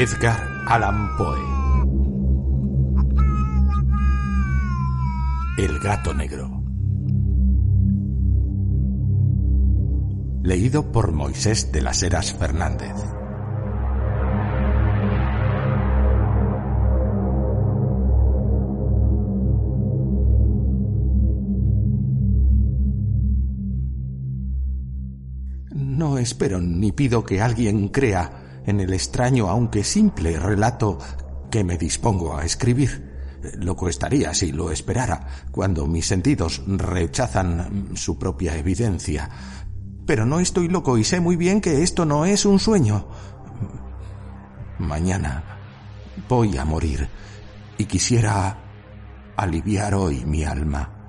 Edgar Allan Poe. El gato negro. Leído por Moisés de las Heras Fernández. No espero ni pido que alguien crea en el extraño aunque simple relato que me dispongo a escribir. Loco estaría si lo esperara, cuando mis sentidos rechazan su propia evidencia. Pero no estoy loco y sé muy bien que esto no es un sueño. Mañana voy a morir y quisiera aliviar hoy mi alma.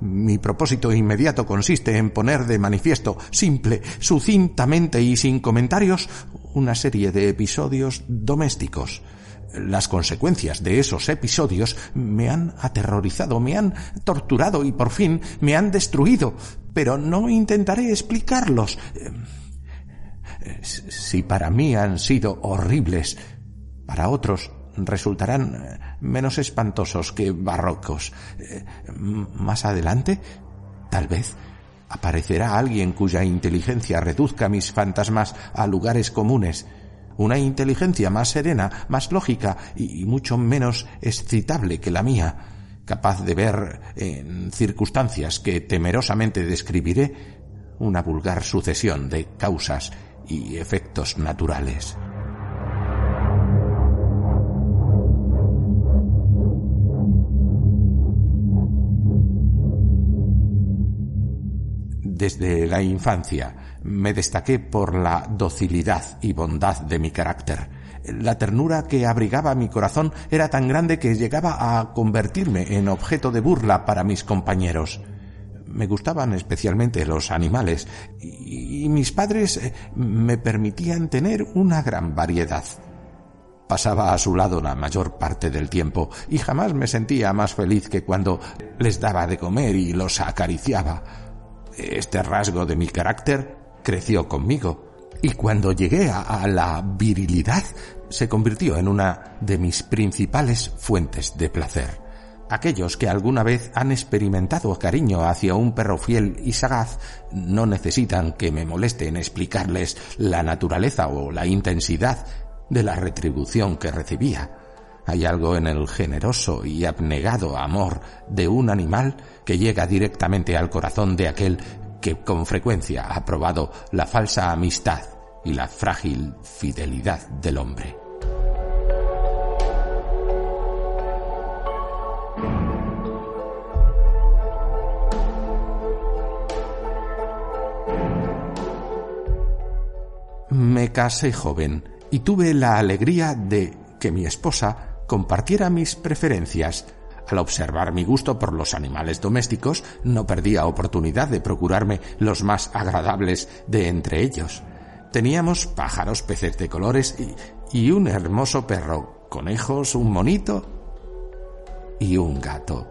Mi propósito inmediato consiste en poner de manifiesto, simple, sucintamente y sin comentarios, una serie de episodios domésticos. Las consecuencias de esos episodios me han aterrorizado, me han torturado y por fin me han destruido, pero no intentaré explicarlos. Si para mí han sido horribles, para otros resultarán eh, menos espantosos que barrocos. Eh, más adelante, tal vez, aparecerá alguien cuya inteligencia reduzca mis fantasmas a lugares comunes. Una inteligencia más serena, más lógica y mucho menos excitable que la mía, capaz de ver en circunstancias que temerosamente describiré una vulgar sucesión de causas y efectos naturales. Desde la infancia me destaqué por la docilidad y bondad de mi carácter. La ternura que abrigaba mi corazón era tan grande que llegaba a convertirme en objeto de burla para mis compañeros. Me gustaban especialmente los animales y mis padres eh, me permitían tener una gran variedad. Pasaba a su lado la mayor parte del tiempo y jamás me sentía más feliz que cuando les daba de comer y los acariciaba. Este rasgo de mi carácter creció conmigo y cuando llegué a, la virilidad se convirtió en una de mis principales fuentes de placer. Aquellos que alguna vez han experimentado cariño hacia un perro fiel y sagaz no necesitan que me moleste en explicarles la naturaleza o la intensidad de la retribución que recibía. Hay algo en el generoso y abnegado amor de un animal que llega directamente al corazón de aquel que con frecuencia ha probado la falsa amistad y la frágil fidelidad del hombre. Me casé joven y tuve la alegría de que mi esposa compartiera mis preferencias. Al observar mi gusto por los animales domésticos, no perdía oportunidad de procurarme los más agradables de entre ellos. Teníamos pájaros, peces de colores y, un hermoso perro, conejos, un monito y un gato.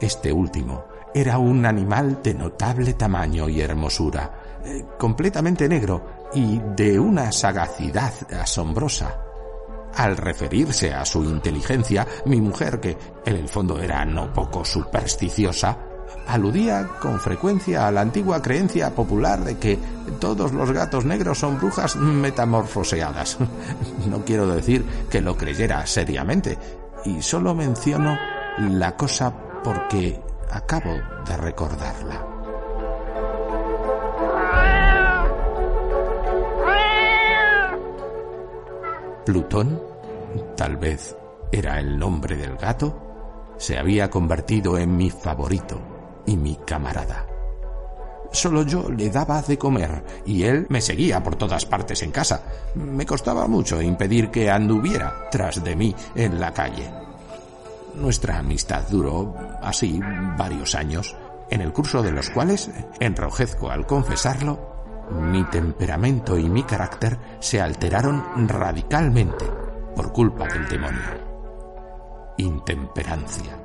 Este último era un animal de notable tamaño y hermosura, eh, completamente negro y de una sagacidad asombrosa. Al referirse a su inteligencia, mi mujer, que en el fondo era no poco supersticiosa, aludía con frecuencia a la antigua creencia popular de que todos los gatos negros son brujas metamorfoseadas. No quiero decir que lo creyera seriamente, y solo menciono la cosa porque acabo de recordarla. Plutón, tal vez era el nombre del gato, se había convertido en mi favorito y mi camarada. Solo yo le daba de comer y él me seguía por todas partes en casa. Me costaba mucho impedir que anduviera tras de mí en la calle. Nuestra amistad duró así varios años, en el curso de los cuales, enrojezco al confesarlo, mi temperamento y mi carácter se alteraron radicalmente por culpa del demonio. Intemperancia.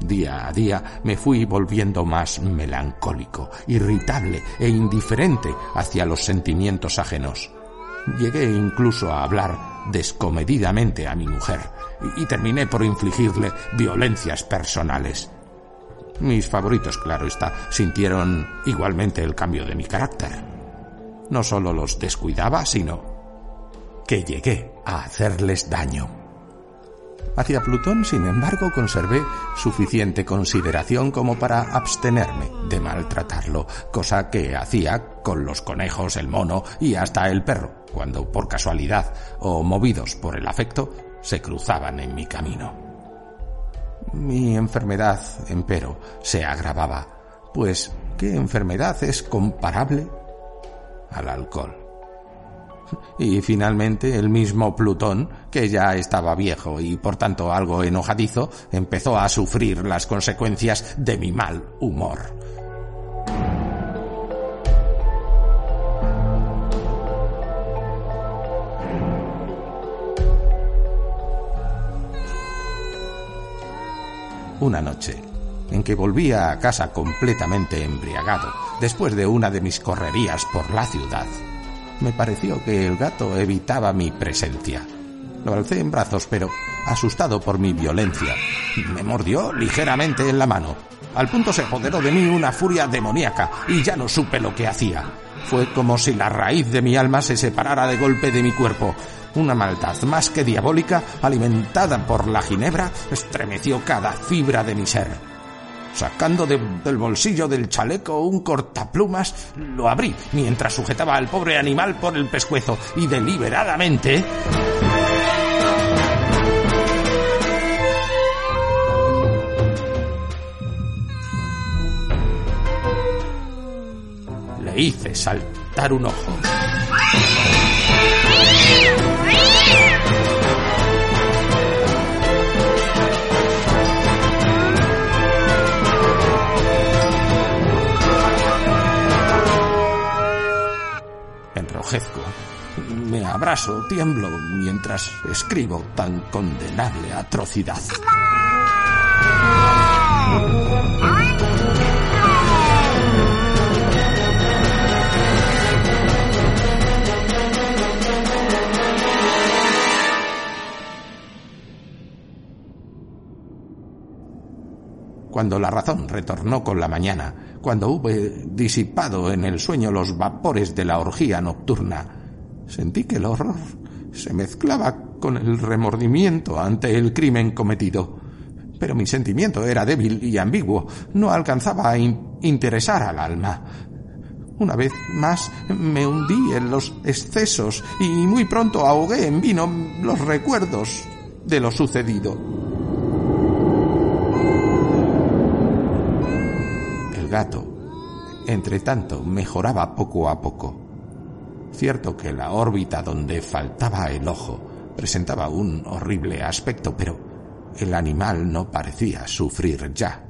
Día a día me fui volviendo más melancólico, irritable e indiferente hacia los sentimientos ajenos. Llegué incluso a hablar descomedidamente a mi mujer y terminé por infligirle violencias personales. Mis favoritos, claro está, sintieron igualmente el cambio de mi carácter. No solo los descuidaba, sino que llegué a hacerles daño. Hacia Plutón, sin embargo, conservé suficiente consideración como para abstenerme de maltratarlo, cosa que hacía con los conejos, el mono y hasta el perro, cuando por casualidad o movidos por el afecto se cruzaban en mi camino. Mi enfermedad, empero, se agravaba, pues ¿qué enfermedad es comparable al alcohol? Y finalmente el mismo Plutón, que ya estaba viejo y por tanto algo enojadizo, empezó a sufrir las consecuencias de mi mal humor. Una noche, en que volvía a casa completamente embriagado, después de una de mis correrías por la ciudad, me pareció que el gato evitaba mi presencia. Lo alcé en brazos, pero, asustado por mi violencia, me mordió ligeramente en la mano. Al punto se apoderó de mí una furia demoníaca y ya no supe lo que hacía. Fue como si la raíz de mi alma se separara de golpe de mi cuerpo. Una maldad más que diabólica, alimentada por la ginebra, estremeció cada fibra de mi ser. Sacando del bolsillo del chaleco un cortaplumas, lo abrí mientras sujetaba al pobre animal por el pescuezo y deliberadamente... Le hice saltar un ojo. Me abrazo, tiemblo mientras escribo tan condenable atrocidad. Cuando la razón retornó con la mañana, cuando hube disipado en el sueño los vapores de la orgía nocturna, sentí que el horror se mezclaba con el remordimiento ante el crimen cometido. Pero mi sentimiento era débil y ambiguo, no alcanzaba a interesar al alma. Una vez más me hundí en los excesos y muy pronto ahogué en vino los recuerdos de lo sucedido. Gato, entre tanto, mejoraba poco a poco. Cierto que la órbita donde faltaba el ojo presentaba un horrible aspecto, pero el animal no parecía sufrir ya.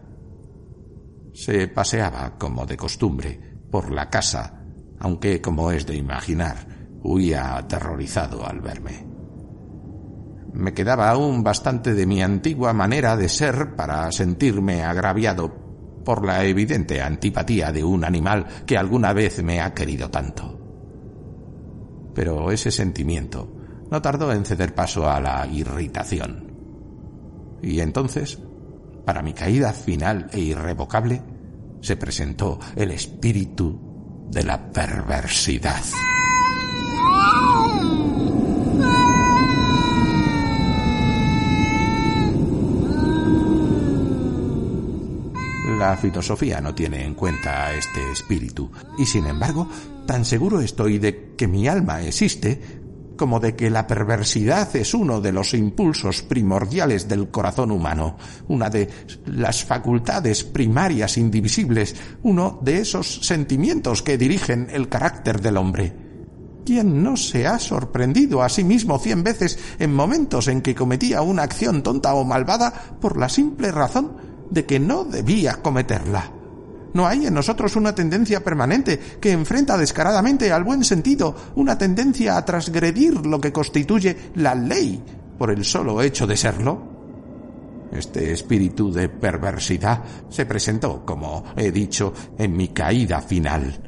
Se paseaba, como de costumbre, por la casa, aunque, como es de imaginar, huía aterrorizado al verme. Me quedaba aún bastante de mi antigua manera de ser para sentirme agraviado por la evidente antipatía de un animal que alguna vez me ha querido tanto. Pero ese sentimiento no tardó en ceder paso a la irritación. Y entonces, para mi caída final e irrevocable, se presentó el espíritu de la perversidad. La filosofía no tiene en cuenta este espíritu, y sin embargo, tan seguro estoy de que mi alma existe como de que la perversidad es uno de los impulsos primordiales del corazón humano, una de las facultades primarias indivisibles, uno de esos sentimientos que dirigen el carácter del hombre. ¿Quién no se ha sorprendido a sí mismo cien veces en momentos en que cometía una acción tonta o malvada por la simple razón de que no debía cometerla. No hay en nosotros una tendencia permanente que enfrenta descaradamente al buen sentido, una tendencia a transgredir lo que constituye la ley por el solo hecho de serlo. Este espíritu de perversidad se presentó, como he dicho, en mi caída final.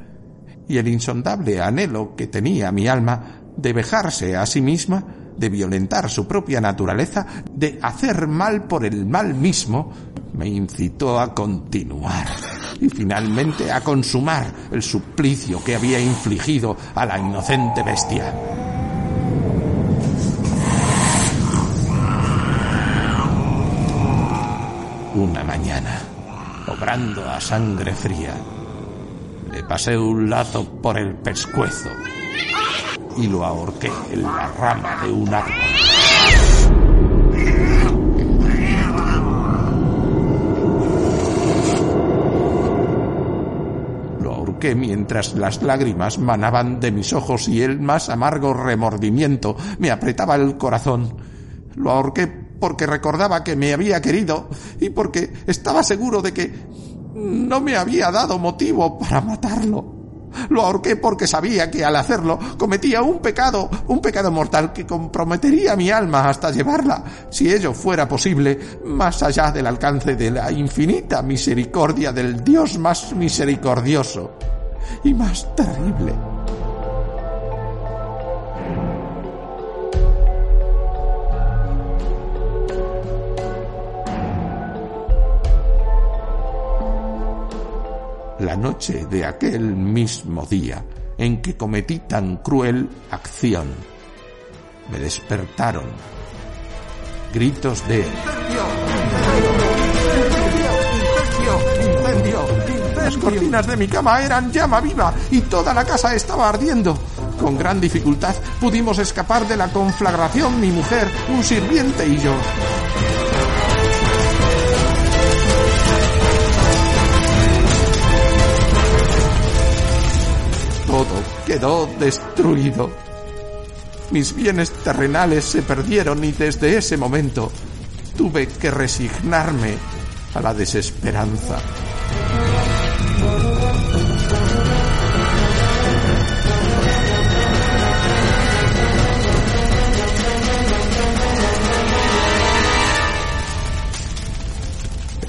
Y el insondable anhelo que tenía mi alma de vejarse a sí misma, de violentar su propia naturaleza, de hacer mal por el mal mismo, me incitó a continuar y finalmente a consumar el suplicio que había infligido a la inocente bestia. Una mañana, obrando a sangre fría, le pasé un lazo por el pescuezo y lo ahorqué en la rama de un árbol. Ahorqué mientras las lágrimas manaban de mis ojos y el más amargo remordimiento me apretaba el corazón. Lo ahorqué porque recordaba que me había querido y porque estaba seguro de que no me había dado motivo para matarlo. Lo ahorqué porque sabía que al hacerlo cometía un pecado, un pecado mortal que comprometería mi alma hasta llevarla, si ello fuera posible, más allá del alcance de la infinita misericordia del Dios más misericordioso y más terrible. la noche de aquel mismo día en que cometí tan cruel acción. Me despertaron gritos de Las cortinas de mi cama eran llama viva y toda la casa estaba ardiendo. Con gran dificultad pudimos escapar de la conflagración mi mujer, un sirviente y yo. todo quedó destruido. Mis bienes terrenales se perdieron y desde ese momento tuve que resignarme a la desesperanza.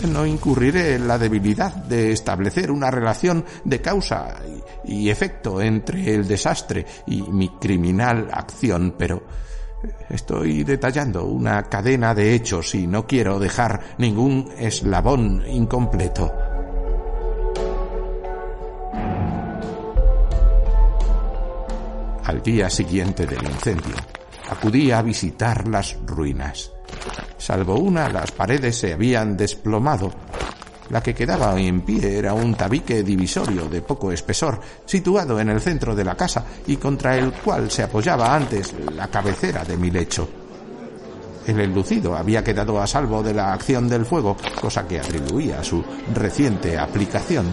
No incurriré en la debilidad de establecer una relación de causa y efecto entre el desastre y mi criminal acción, pero estoy detallando una cadena de hechos y no quiero dejar ningún eslabón incompleto. Al día siguiente del incendio, acudí a visitar las ruinas. Salvo una, las paredes se habían desplomado. La que quedaba en pie era un tabique divisorio de poco espesor, situado en el centro de la casa y contra el cual se apoyaba antes la cabecera de mi lecho. El enlucido había quedado a salvo de la acción del fuego, cosa que atribuía a su reciente aplicación.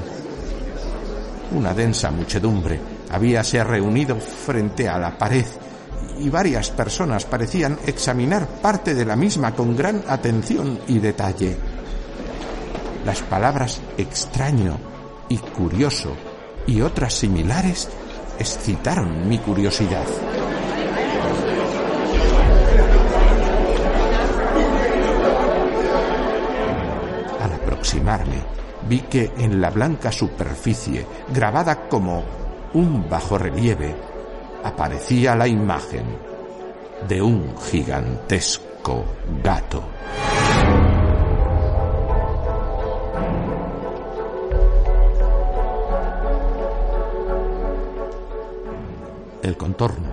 Una densa muchedumbre habíase reunido frente a la pared y varias personas parecían examinar parte de la misma con gran atención y detalle. Las palabras extraño y curioso y otras similares excitaron mi curiosidad. Al aproximarme, vi que en la blanca superficie, grabada como un bajo relieve, aparecía la imagen de un gigantesco gato. El contorno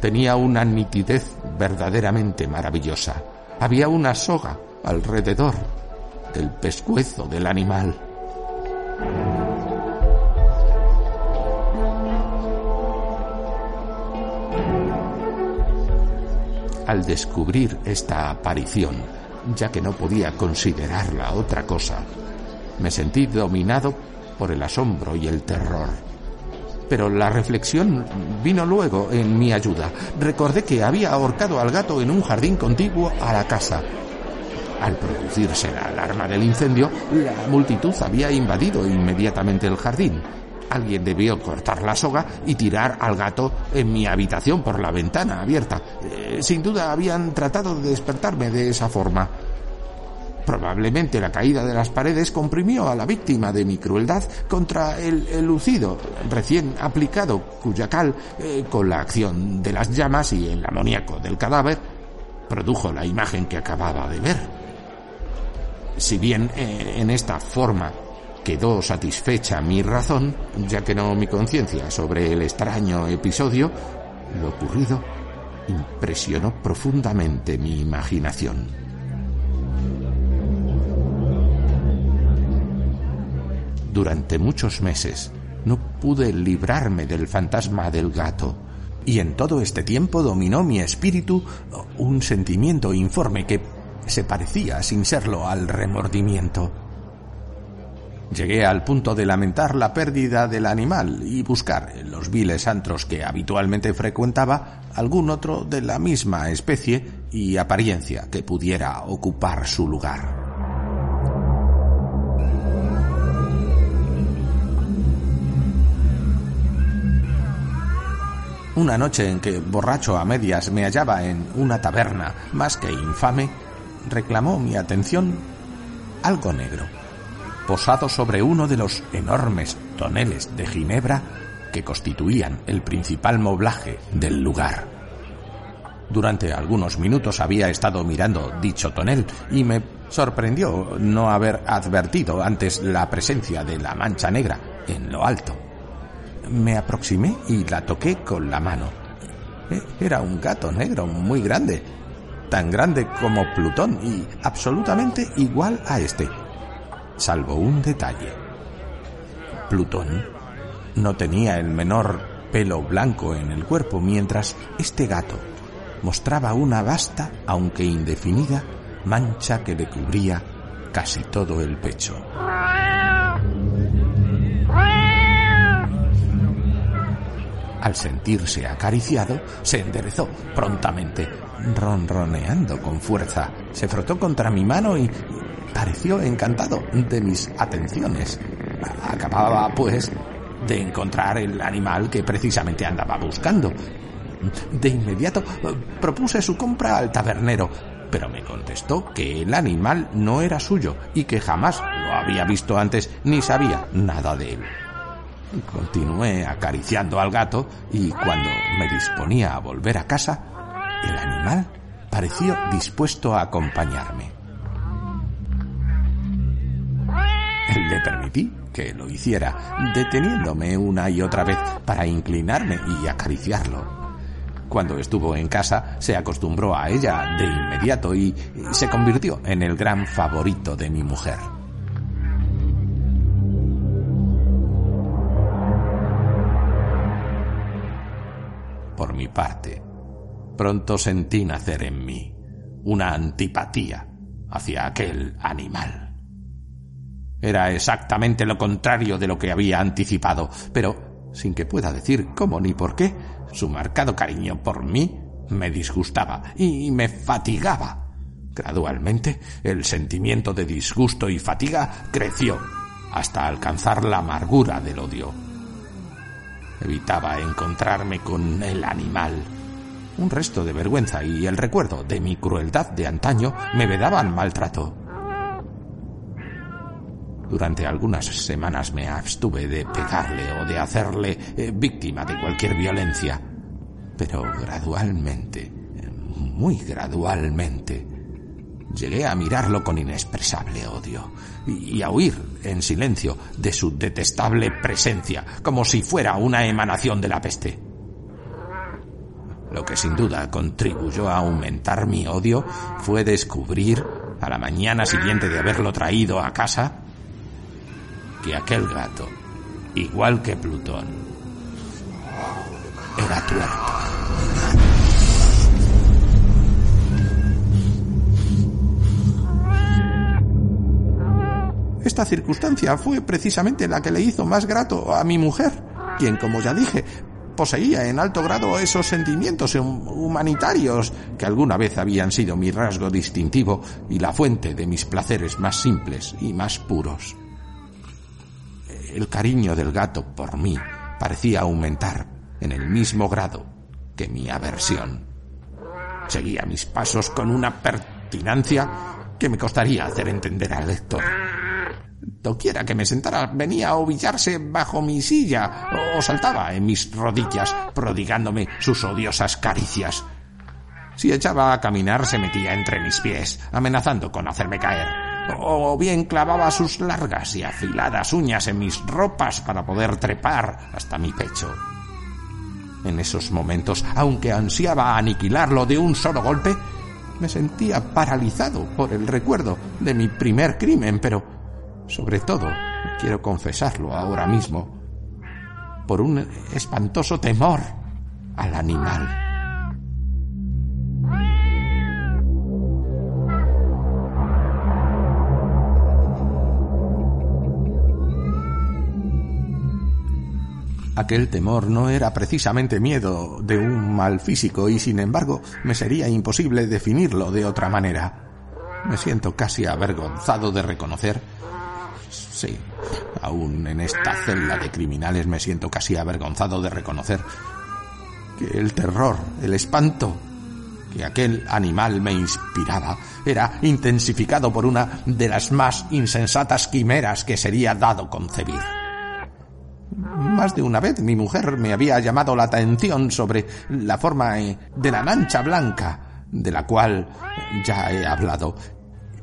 tenía una nitidez verdaderamente maravillosa. Había una soga alrededor del pescuezo del animal. Al descubrir esta aparición, ya que no podía considerarla otra cosa, me sentí dominado por el asombro y el terror. Pero la reflexión vino luego en mi ayuda. Recordé que había ahorcado al gato en un jardín contiguo a la casa. Al producirse la alarma del incendio, la multitud había invadido inmediatamente el jardín. Alguien debió cortar la soga y tirar al gato en mi habitación por la ventana abierta. Eh, sin duda habían tratado de despertarme de esa forma. Probablemente la caída de las paredes comprimió a la víctima de mi crueldad contra el, lucido recién aplicado, cuya cal, eh, con la acción de las llamas y el amoníaco del cadáver, produjo la imagen que acababa de ver. Si bien eh, en esta forma quedó satisfecha mi razón, ya que no mi conciencia, sobre el extraño episodio, lo ocurrido impresionó profundamente mi imaginación. Durante muchos meses no pude librarme del fantasma del gato, y en todo este tiempo dominó mi espíritu un sentimiento informe que se parecía, sin serlo, al remordimiento. Llegué al punto de lamentar la pérdida del animal y buscar en los viles antros que habitualmente frecuentaba algún otro de la misma especie y apariencia que pudiera ocupar su lugar. Una noche en que, borracho a medias, me hallaba en una taberna más que infame, reclamó mi atención algo negro, posado sobre uno de los enormes toneles de Ginebra que constituían el principal moblaje del lugar. Durante algunos minutos había estado mirando dicho tonel y me sorprendió no haber advertido antes la presencia de la mancha negra en lo alto me aproximé y la toqué con la mano. E, era un gato negro muy grande, tan grande como Plutón y absolutamente igual a este, salvo un detalle. Plutón no tenía el menor pelo blanco en el cuerpo, mientras este gato mostraba una vasta, aunque indefinida, mancha que le cubría casi todo el pecho. Al sentirse acariciado, se enderezó prontamente, ronroneando con fuerza. Se frotó contra mi mano y pareció encantado de mis atenciones. Acababa, pues, de encontrar el animal que precisamente andaba buscando. De inmediato propuse su compra al tabernero, pero me contestó que el animal no era suyo y que jamás lo había visto antes ni sabía nada de él. Continué acariciando al gato y cuando me disponía a volver a casa, el animal pareció dispuesto a acompañarme. Le permití que lo hiciera, deteniéndome una y otra vez para inclinarme y acariciarlo. Cuando estuvo en casa, se acostumbró a ella de inmediato y se convirtió en el gran favorito de mi mujer. por mi parte, pronto sentí nacer en mí una antipatía hacia aquel animal. Era exactamente lo contrario de lo que había anticipado, pero sin que pueda decir cómo ni por qué, su marcado cariño por mí me disgustaba y me fatigaba. Gradualmente, el sentimiento de disgusto y fatiga creció hasta alcanzar la amargura del odio. Evitaba encontrarme con el animal. Un resto de vergüenza y el recuerdo de mi crueldad de antaño me vedaban maltrato. Durante algunas semanas me abstuve de pegarle o de hacerle eh, víctima de cualquier violencia. Pero gradualmente, muy gradualmente, Llegué a mirarlo con inexpresable odio y a huir en silencio de su detestable presencia, como si fuera una emanación de la peste. Lo que sin duda contribuyó a aumentar mi odio fue descubrir, a la mañana siguiente de haberlo traído a casa, que aquel gato, igual que Plutón, era tuerto. Esta circunstancia fue precisamente la que le hizo más grato a mi mujer, quien, como ya dije, poseía en alto grado esos sentimientos humanitarios que alguna vez habían sido mi rasgo distintivo y la fuente de mis placeres más simples y más puros. El cariño del gato por mí parecía aumentar en el mismo grado que mi aversión. Seguía mis pasos con una pertinacia que me costaría hacer entender al lector. Doquiera que me sentara venía a ovillarse bajo mi silla o saltaba en mis rodillas, prodigándome sus odiosas caricias. Si echaba a caminar se metía entre mis pies, amenazando con hacerme caer. O bien clavaba sus largas y afiladas uñas en mis ropas para poder trepar hasta mi pecho. En esos momentos, aunque ansiaba aniquilarlo de un solo golpe, me sentía paralizado por el recuerdo de mi primer crimen, pero sobre todo, quiero confesarlo ahora mismo, por un espantoso temor al animal. Aquel temor no era precisamente miedo de un mal físico y sin embargo me sería imposible definirlo de otra manera. Me siento casi avergonzado de reconocer Sí, aún en esta celda de criminales me siento casi avergonzado de reconocer que el terror, el espanto que aquel animal me inspiraba era intensificado por una de las más insensatas quimeras que sería dado concebir. Más de una vez mi mujer me había llamado la atención sobre la forma eh, de la mancha blanca, de la cual ya he hablado,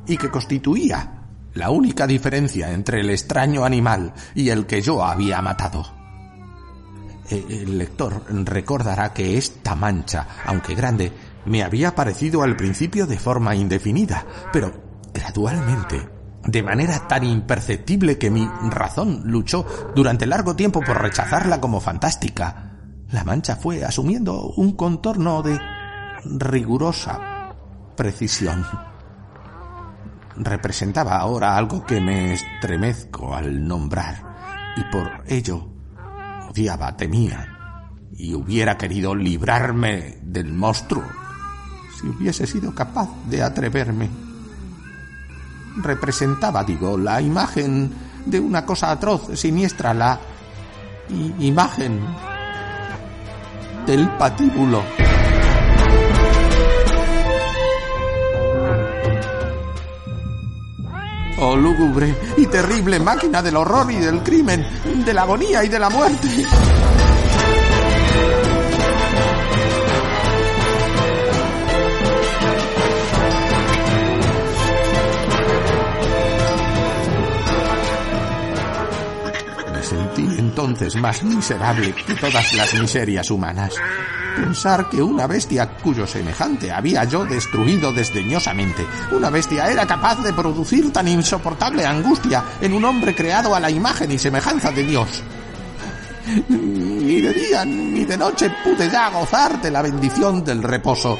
y que constituía la única diferencia entre el extraño animal y el que yo había matado. Eh, el lector recordará que esta mancha, aunque grande, me había parecido al principio de forma indefinida, pero gradualmente de manera tan imperceptible que mi razón luchó durante largo tiempo por rechazarla como fantástica. La mancha fue asumiendo un contorno de rigurosa precisión. Representaba ahora algo que me estremezco al nombrar, y por ello odiaba, temía, y hubiera querido librarme del monstruo si hubiese sido capaz de atreverme representaba, digo, la imagen de una cosa atroz, siniestra, la imagen del patíbulo. Oh lúgubre y terrible máquina del horror y del crimen, de la agonía y de la muerte. Entonces más miserable que todas las miserias humanas. Pensar que una bestia cuyo semejante había yo destruido desdeñosamente, una bestia era capaz de producir tan insoportable angustia en un hombre creado a la imagen y semejanza de Dios. Ni de día ni de noche pude ya gozar de la bendición del reposo.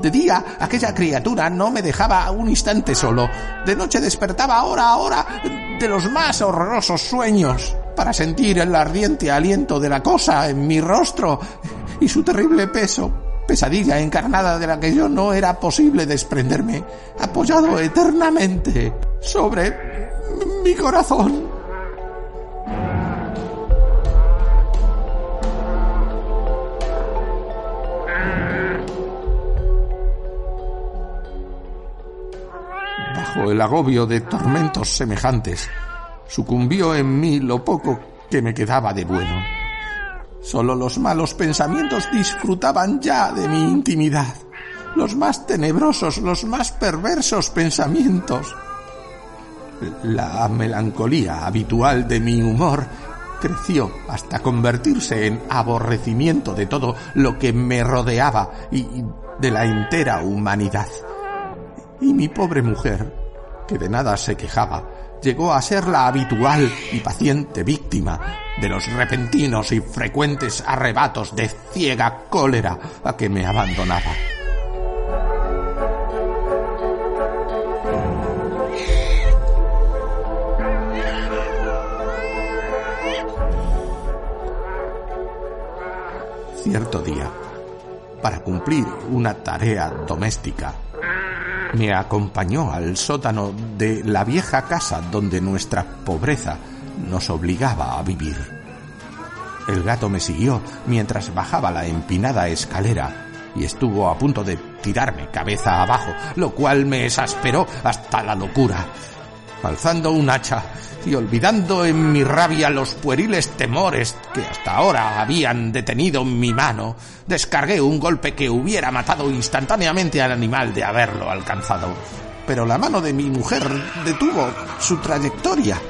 De día aquella criatura no me dejaba un instante solo. De noche despertaba ahora, ahora de los más horrorosos sueños para sentir el ardiente aliento de la cosa en mi rostro y su terrible peso, pesadilla encarnada de la que yo no era posible desprenderme, apoyado eternamente sobre mi corazón. Bajo el agobio de tormentos semejantes, sucumbió en mí lo poco que me quedaba de bueno. Solo los malos pensamientos disfrutaban ya de mi intimidad, los más tenebrosos, los más perversos pensamientos. La melancolía habitual de mi humor creció hasta convertirse en aborrecimiento de todo lo que me rodeaba y de la entera humanidad. Y mi pobre mujer, que de nada se quejaba, llegó a ser la habitual y paciente víctima de los repentinos y frecuentes arrebatos de ciega cólera a que me abandonaba. Cierto día, para cumplir una tarea doméstica, me acompañó al sótano de la vieja casa donde nuestra pobreza nos obligaba a vivir. El gato me siguió mientras bajaba la empinada escalera y estuvo a punto de tirarme cabeza abajo, lo cual me exasperó hasta la locura. Alzando un hacha y olvidando en mi rabia los pueriles temores que hasta ahora habían detenido mi mano, descargué un golpe que hubiera matado instantáneamente al animal de haberlo alcanzado. Pero la mano de mi mujer detuvo su trayectoria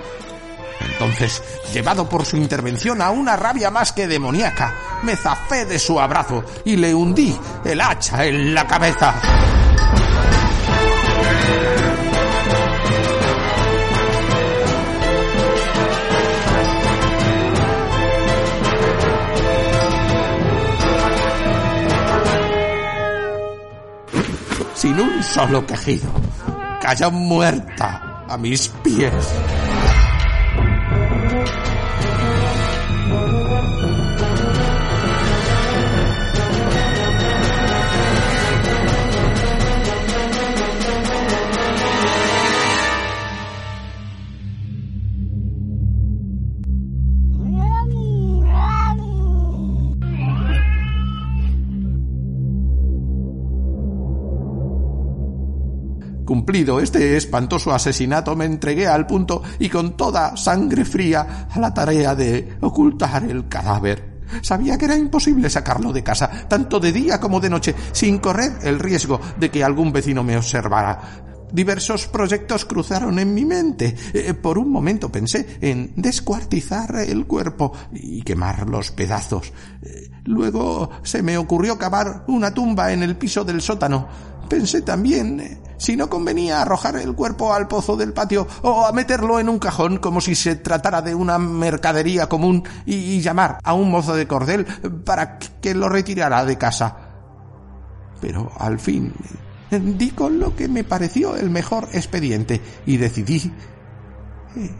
entonces, llevado por su intervención a una rabia más que demoníaca, me zafé de su abrazo y le hundí el hacha en la cabeza. Sin un solo quejido, cayó muerta a mis pies. Este espantoso asesinato, me entregué al punto y con toda sangre fría a la tarea de ocultar el cadáver. Sabía que era imposible sacarlo de casa, tanto de día como de noche, sin correr el riesgo de que algún vecino me observara. Diversos proyectos cruzaron en mi mente. Eh, por un momento pensé en descuartizar el cuerpo y quemar los pedazos. Eh, luego se me ocurrió cavar una tumba en el piso del sótano. Pensé también eh, si no convenía arrojar el cuerpo al pozo del patio o a meterlo en un cajón como si se tratara de una mercadería común y, llamar a un mozo de cordel para que lo retirara de casa. Pero al fin di con lo que me pareció el mejor expediente y decidí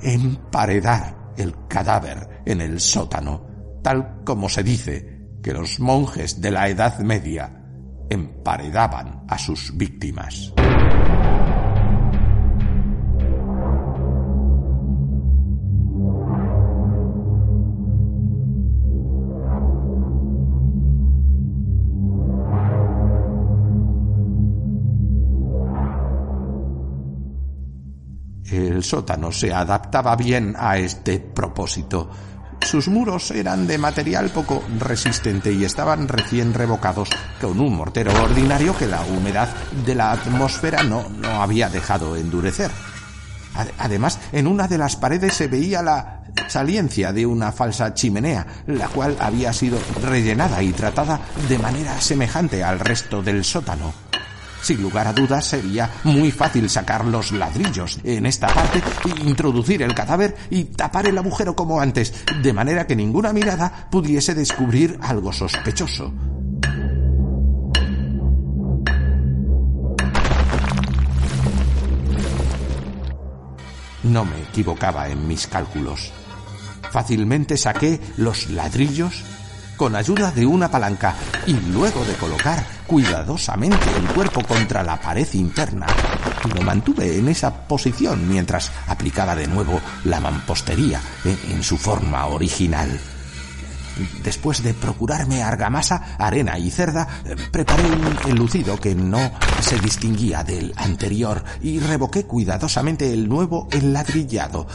emparedar el cadáver en el sótano, tal como se dice que los monjes de la Edad Media emparedaban a sus víctimas. El sótano se adaptaba bien a este propósito. Sus muros eran de material poco resistente y estaban recién revocados con un mortero ordinario que la humedad de la atmósfera no, no había dejado endurecer. Además, en una de las paredes se veía la saliencia de una falsa chimenea, la cual había sido rellenada y tratada de manera semejante al resto del sótano. Sin lugar a dudas sería muy fácil sacar los ladrillos en esta parte, introducir el cadáver y tapar el agujero como antes, de manera que ninguna mirada pudiese descubrir algo sospechoso. No me equivocaba en mis cálculos. Fácilmente saqué los ladrillos con ayuda de una palanca y luego de colocar cuidadosamente el cuerpo contra la pared interna, lo mantuve en esa posición mientras aplicaba de nuevo la mampostería en su forma original. Después de procurarme argamasa, arena y cerda, preparé un enlucido que no se distinguía del anterior y revoqué cuidadosamente el nuevo enladrillado.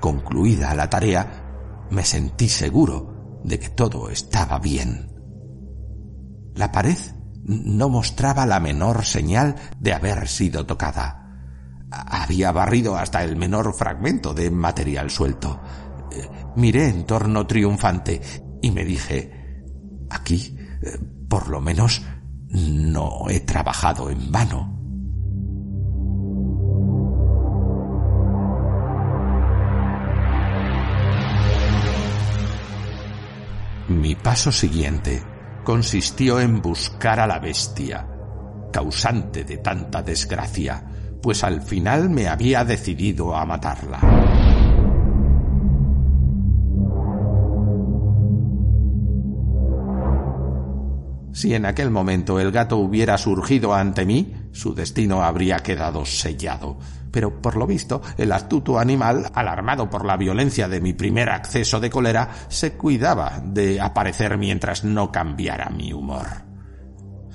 Concluida la tarea, me sentí seguro de que todo estaba bien. La pared no mostraba la menor señal de haber sido tocada. Había barrido hasta el menor fragmento de material suelto. Eh, miré en torno triunfante y me dije, aquí, eh, por lo menos, no he trabajado en vano. Mi paso siguiente consistió en buscar a la bestia, causante de tanta desgracia, pues al final me había decidido a matarla. Si en aquel momento el gato hubiera surgido ante mí, su destino habría quedado sellado. Pero por lo visto, el astuto animal, alarmado por la violencia de mi primer acceso de cólera, se cuidaba de aparecer mientras no cambiara mi humor.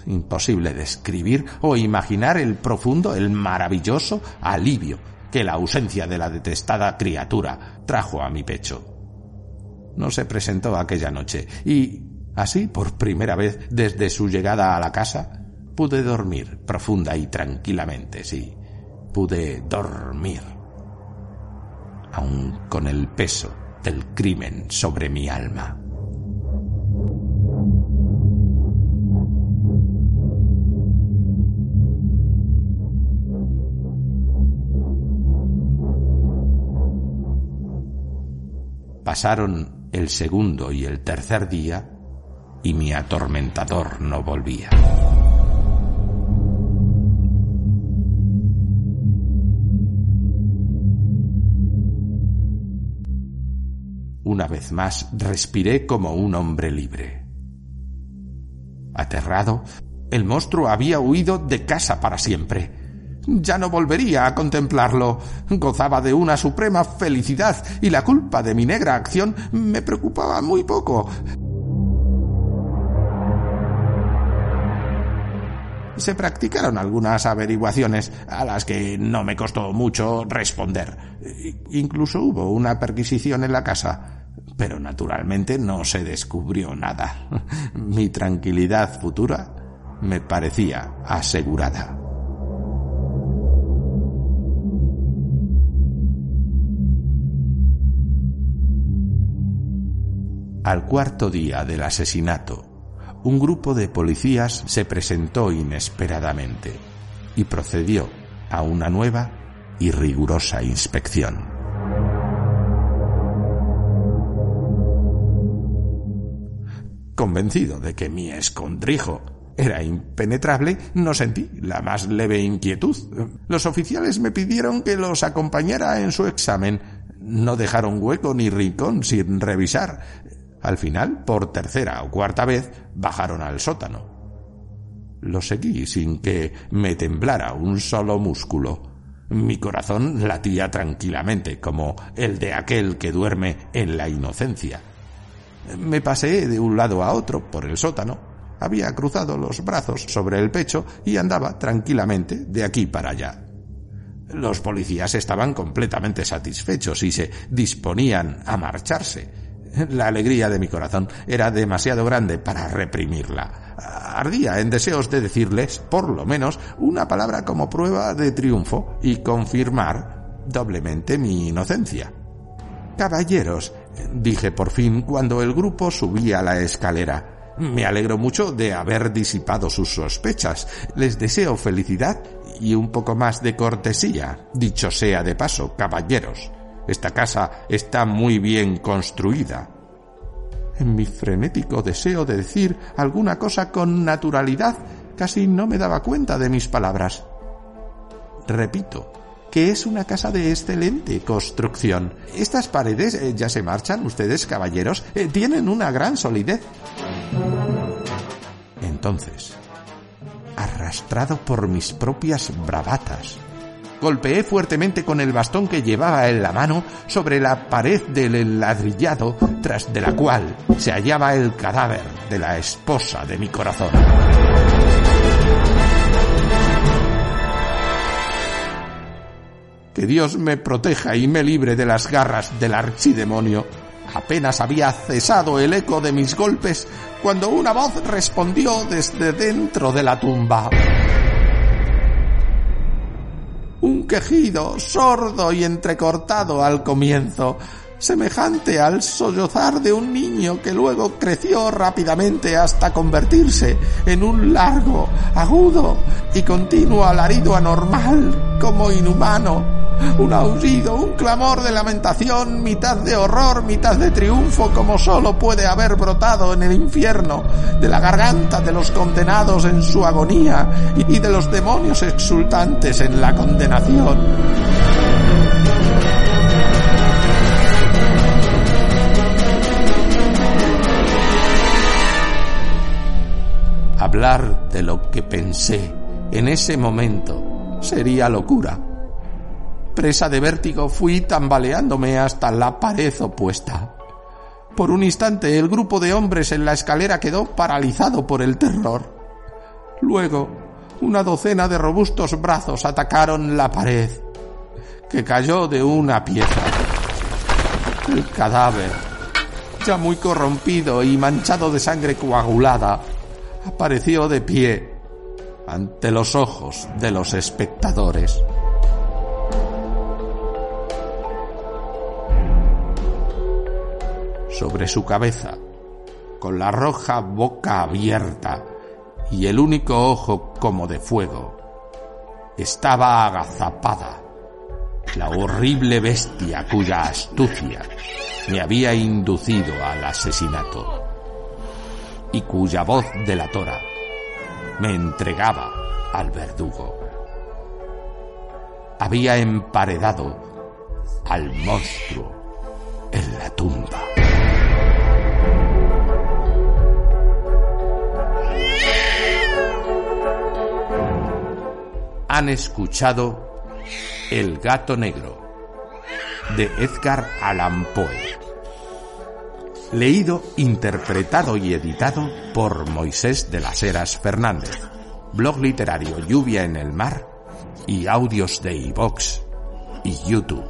Imposible describir o imaginar el profundo, el maravilloso alivio que la ausencia de la detestada criatura trajo a mi pecho. No se presentó aquella noche y, así, por primera vez desde su llegada a la casa, pude dormir profunda y tranquilamente, sí, pude dormir, aun con el peso del crimen sobre mi alma. Pasaron el segundo y el tercer día y mi atormentador no volvía. Una vez más respiré como un hombre libre. Aterrado, el monstruo había huido de casa para siempre. Ya no volvería a contemplarlo. Gozaba de una suprema felicidad y la culpa de mi negra acción me preocupaba muy poco. Se practicaron algunas averiguaciones a las que no me costó mucho responder. Incluso hubo una perquisición en la casa, pero naturalmente no se descubrió nada. Mi tranquilidad futura me parecía asegurada. Al cuarto día del asesinato, un grupo de policías se presentó inesperadamente y procedió a una nueva y rigurosa inspección. Convencido de que mi escondrijo era impenetrable, no sentí la más leve inquietud. Los oficiales me pidieron que los acompañara en su examen. No dejaron hueco ni rincón sin revisar. Al final, por tercera o cuarta vez, bajaron al sótano. Lo seguí sin que me temblara un solo músculo. Mi corazón latía tranquilamente, como el de aquel que duerme en la inocencia. Me pasé de un lado a otro por el sótano. Había cruzado los brazos sobre el pecho y andaba tranquilamente de aquí para allá. Los policías estaban completamente satisfechos y se disponían a marcharse. La alegría de mi corazón era demasiado grande para reprimirla. Ardía en deseos de decirles, por lo menos, una palabra como prueba de triunfo y confirmar doblemente mi inocencia. Caballeros, dije por fin cuando el grupo subía la escalera. Me alegro mucho de haber disipado sus sospechas. Les deseo felicidad y un poco más de cortesía. Dicho sea de paso, caballeros. Esta casa está muy bien construida. En mi frenético deseo de decir alguna cosa con naturalidad, casi no me daba cuenta de mis palabras. Repito, que es una casa de excelente construcción. Estas paredes eh, ya se marchan, ustedes, caballeros, eh, tienen una gran solidez. Entonces, arrastrado por mis propias bravatas, Golpeé fuertemente con el bastón que llevaba en la mano sobre la pared del enladrillado tras de la cual se hallaba el cadáver de la esposa de mi corazón. Que Dios me proteja y me libre de las garras del archidemonio. Apenas había cesado el eco de mis golpes cuando una voz respondió desde dentro de la tumba un quejido sordo y entrecortado al comienzo, semejante al sollozar de un niño que luego creció rápidamente hasta convertirse en un largo, agudo y continuo alarido anormal como inhumano un aullido, un clamor de lamentación, mitad de horror, mitad de triunfo, como solo puede haber brotado en el infierno, de la garganta de los condenados en su agonía y de los demonios exultantes en la condenación. Hablar de lo que pensé En ese momento sería locura. Presa de vértigo fui tambaleándome hasta la pared opuesta. Por un instante el grupo de hombres en la escalera quedó paralizado por el terror. Luego, una docena de robustos brazos atacaron la pared, que cayó de una pieza. El cadáver, ya muy corrompido y manchado de sangre coagulada, apareció de pie ante los ojos de los espectadores. Sobre su cabeza, con la roja boca abierta y el único ojo como de fuego, estaba agazapada la horrible bestia cuya astucia me había inducido al asesinato y cuya voz delatora me entregaba al verdugo. Había emparedado al monstruo en la tumba. Han escuchado El gato negro de Edgar Allan Poe. Leído, interpretado y editado por Moisés de las Heras Fernández. Blog literario Lluvia en el Mar y audios de iVox y YouTube.